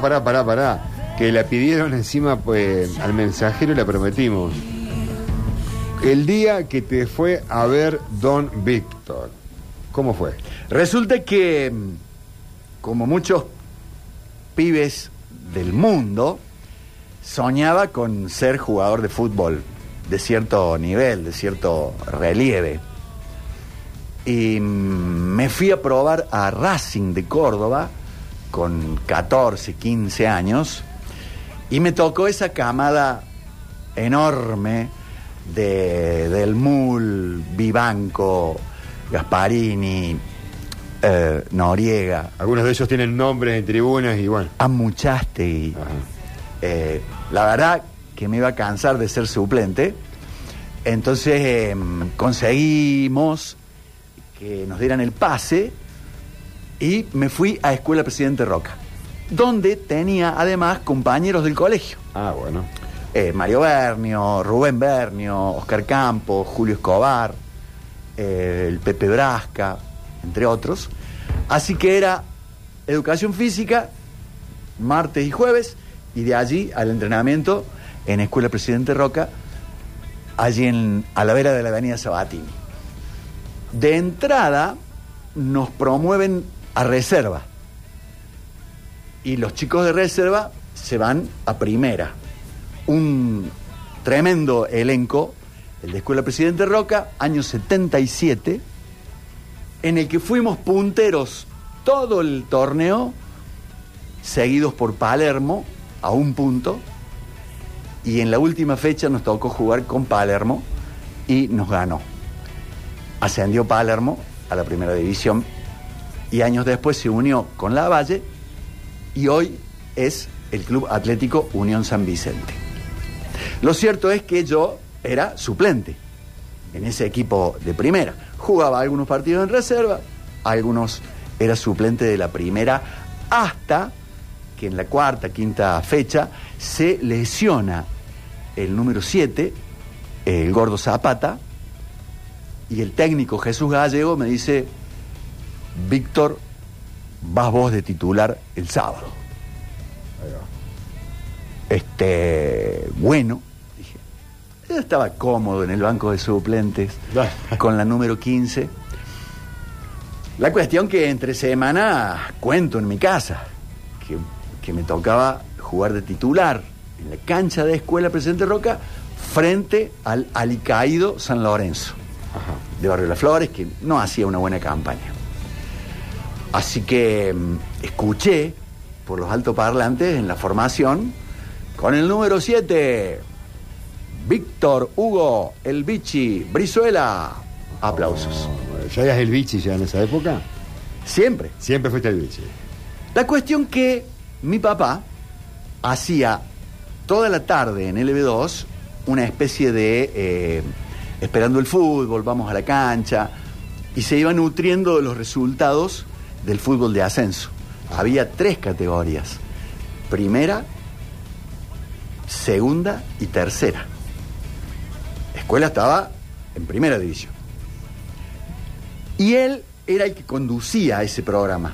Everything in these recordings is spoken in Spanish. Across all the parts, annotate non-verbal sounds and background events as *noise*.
Pará, pará, pará. Que la pidieron encima pues, al mensajero y la prometimos. El día que te fue a ver Don Víctor. ¿Cómo fue? Resulta que, como muchos pibes del mundo, soñaba con ser jugador de fútbol de cierto nivel, de cierto relieve. Y mm, me fui a probar a Racing de Córdoba con 14, 15 años y me tocó esa camada enorme de, del Mul, Vivanco, Gasparini, eh, Noriega, Algunos de ellos tienen nombres en tribunas y bueno. Amuchaste y Ajá. eh, la verdad que me iba a cansar de ser suplente. Entonces eh, conseguimos que nos dieran el pase y me fui a Escuela Presidente Roca, donde tenía además compañeros del colegio. Ah, bueno. Eh, Mario Bernio, Rubén Bernio, Oscar Campos, Julio Escobar, eh, el Pepe Brasca, entre otros. Así que era educación física, martes y jueves, y de allí al entrenamiento en Escuela Presidente Roca, allí en, a la vera de la Avenida Sabatini. De entrada nos promueven a reserva y los chicos de reserva se van a primera. Un tremendo elenco, el de Escuela Presidente Roca, año 77, en el que fuimos punteros todo el torneo, seguidos por Palermo a un punto, y en la última fecha nos tocó jugar con Palermo y nos ganó. Ascendió Palermo a la primera división y años después se unió con La Valle y hoy es el Club Atlético Unión San Vicente. Lo cierto es que yo era suplente en ese equipo de primera. Jugaba algunos partidos en reserva, algunos era suplente de la primera, hasta que en la cuarta, quinta fecha se lesiona el número 7, el gordo Zapata, y el técnico Jesús Gallego me dice, Víctor, vas vos de titular el sábado. Este, bueno, dije, yo estaba cómodo en el banco de suplentes *laughs* con la número 15. La cuestión que entre semana cuento en mi casa, que, que me tocaba jugar de titular en la cancha de Escuela Presidente Roca frente al alicaído San Lorenzo Ajá. de Barrio Las Flores, que no hacía una buena campaña. Así que mm, escuché por los altoparlantes en la formación con el número 7, Víctor Hugo, el Bichi, Brizuela. Aplausos. Oh, ¿Ya eras el bichi ya en esa época? Siempre. Siempre fuiste el bichi. La cuestión que mi papá hacía toda la tarde en LB2 una especie de eh, esperando el fútbol, vamos a la cancha, y se iba nutriendo de los resultados del fútbol de ascenso. Había tres categorías, primera, segunda y tercera. La escuela estaba en primera división. Y él era el que conducía ese programa.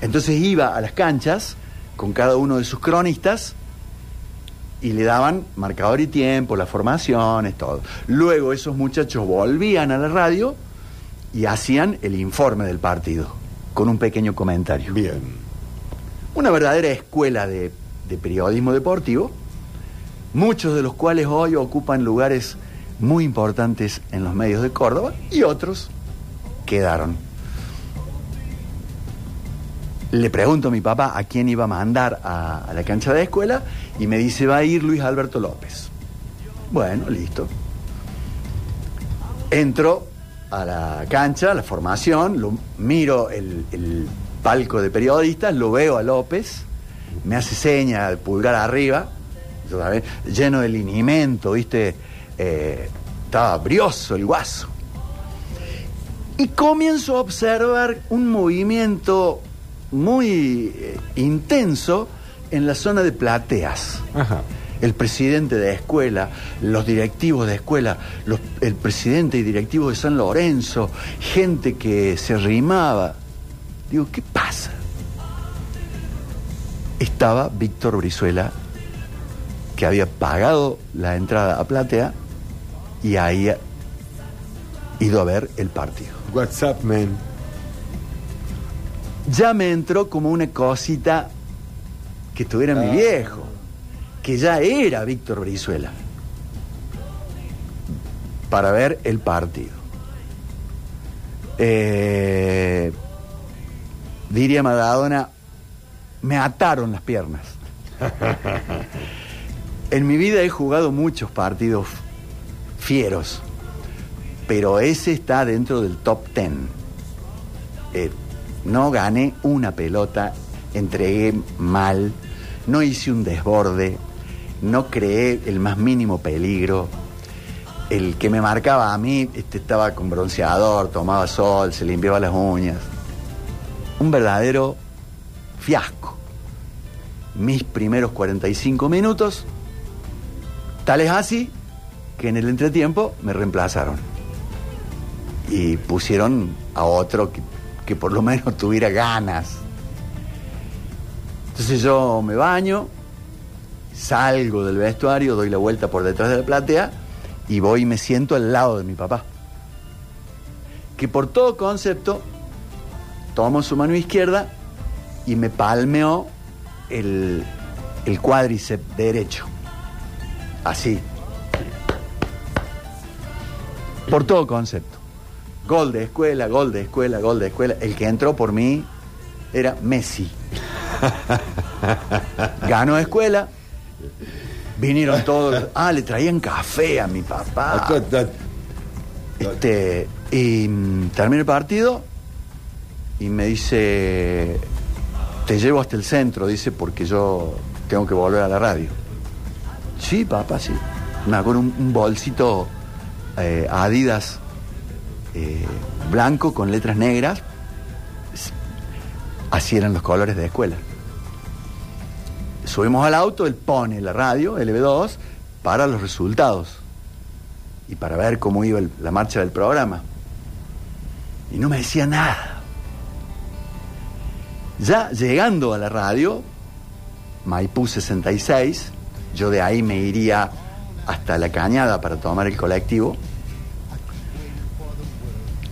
Entonces iba a las canchas con cada uno de sus cronistas y le daban marcador y tiempo, las formaciones, todo. Luego esos muchachos volvían a la radio y hacían el informe del partido, con un pequeño comentario. Bien. Una verdadera escuela de, de periodismo deportivo, muchos de los cuales hoy ocupan lugares muy importantes en los medios de Córdoba y otros quedaron. Le pregunto a mi papá a quién iba a mandar a, a la cancha de escuela y me dice va a ir Luis Alberto López. Bueno, listo. Entro a la cancha, a la formación, lo, miro el, el palco de periodistas, lo veo a López, me hace seña de pulgar arriba, también, lleno de linimento, ¿viste? Eh, estaba brioso el guaso. Y comienzo a observar un movimiento muy eh, intenso en la zona de plateas. El presidente de escuela, los directivos de escuela, los- el presidente y directivo de San Lorenzo, gente que se rimaba. Digo, ¿qué pasa? estaba Víctor Brizuela, que había pagado la entrada a Platea y había ido a ver el partido. What's up, man? Ya me entró como una cosita que estuviera mi Ah. viejo, que ya era Víctor Brizuela, para ver el partido. Eh, diría Maradona, me ataron las piernas. *laughs* en mi vida he jugado muchos partidos fieros, pero ese está dentro del top ten. Eh, no gané una pelota, entregué mal, no hice un desborde, no creé el más mínimo peligro. El que me marcaba a mí este, estaba con bronceador, tomaba sol, se limpiaba las uñas. Un verdadero fiasco. Mis primeros 45 minutos, tal es así que en el entretiempo me reemplazaron. Y pusieron a otro que, que por lo menos *laughs* tuviera ganas. Entonces yo me baño, salgo del vestuario, doy la vuelta por detrás de la platea y voy y me siento al lado de mi papá. Que por todo concepto tomo su mano izquierda y me palmeó el, el cuádriceps derecho. Así. Por todo concepto. Gol de escuela, gol de escuela, gol de escuela. El que entró por mí era Messi. *laughs* Ganó escuela. Vinieron todos. Ah, le traían café a mi papá. Este, y mm, termina el partido y me dice, te llevo hasta el centro, dice, porque yo tengo que volver a la radio. Sí, papá, sí. Me acuerdo un, un bolsito eh, Adidas eh, blanco con letras negras. Así eran los colores de escuela. Subimos al auto, él pone la radio, LB2, para los resultados y para ver cómo iba la marcha del programa. Y no me decía nada. Ya llegando a la radio, Maipú 66, yo de ahí me iría hasta la cañada para tomar el colectivo.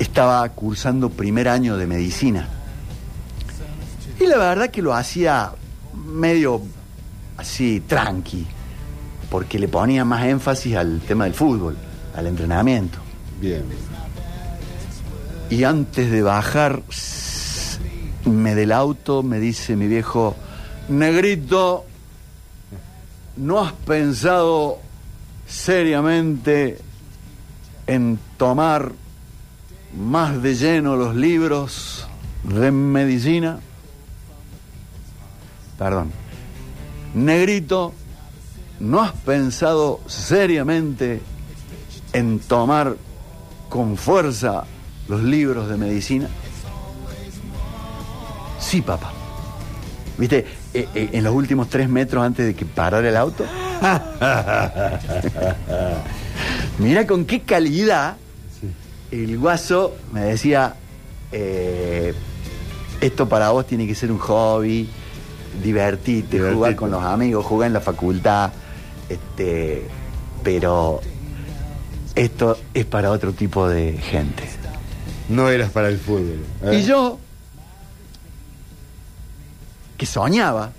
Estaba cursando primer año de medicina. Y la verdad que lo hacía medio así, tranqui, porque le ponía más énfasis al tema del fútbol, al entrenamiento. Bien. Y antes de bajar me del auto, me dice mi viejo, negrito, ¿no has pensado seriamente en tomar más de lleno los libros de medicina? Perdón. Negrito, ¿no has pensado seriamente en tomar con fuerza los libros de medicina? Sí, papá. ¿Viste? Eh, eh, en los últimos tres metros antes de que parara el auto. *laughs* Mira con qué calidad el guaso me decía, eh, esto para vos tiene que ser un hobby, divertirte, Divertirte. jugar con los amigos, jugar en la facultad, este, pero esto es para otro tipo de gente. No eras para el fútbol. ¿eh? Y yo, que soñaba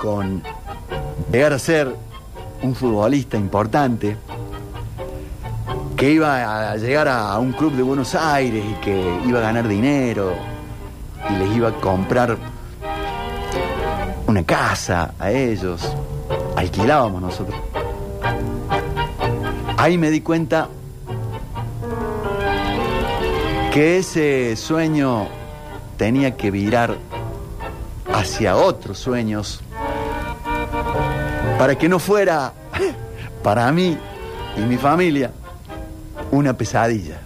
con llegar a ser un futbolista importante, que iba a llegar a un club de Buenos Aires y que iba a ganar dinero y les iba a comprar una casa a ellos, alquilábamos nosotros. Ahí me di cuenta que ese sueño tenía que virar hacia otros sueños para que no fuera *laughs* para mí y mi familia una pesadilla.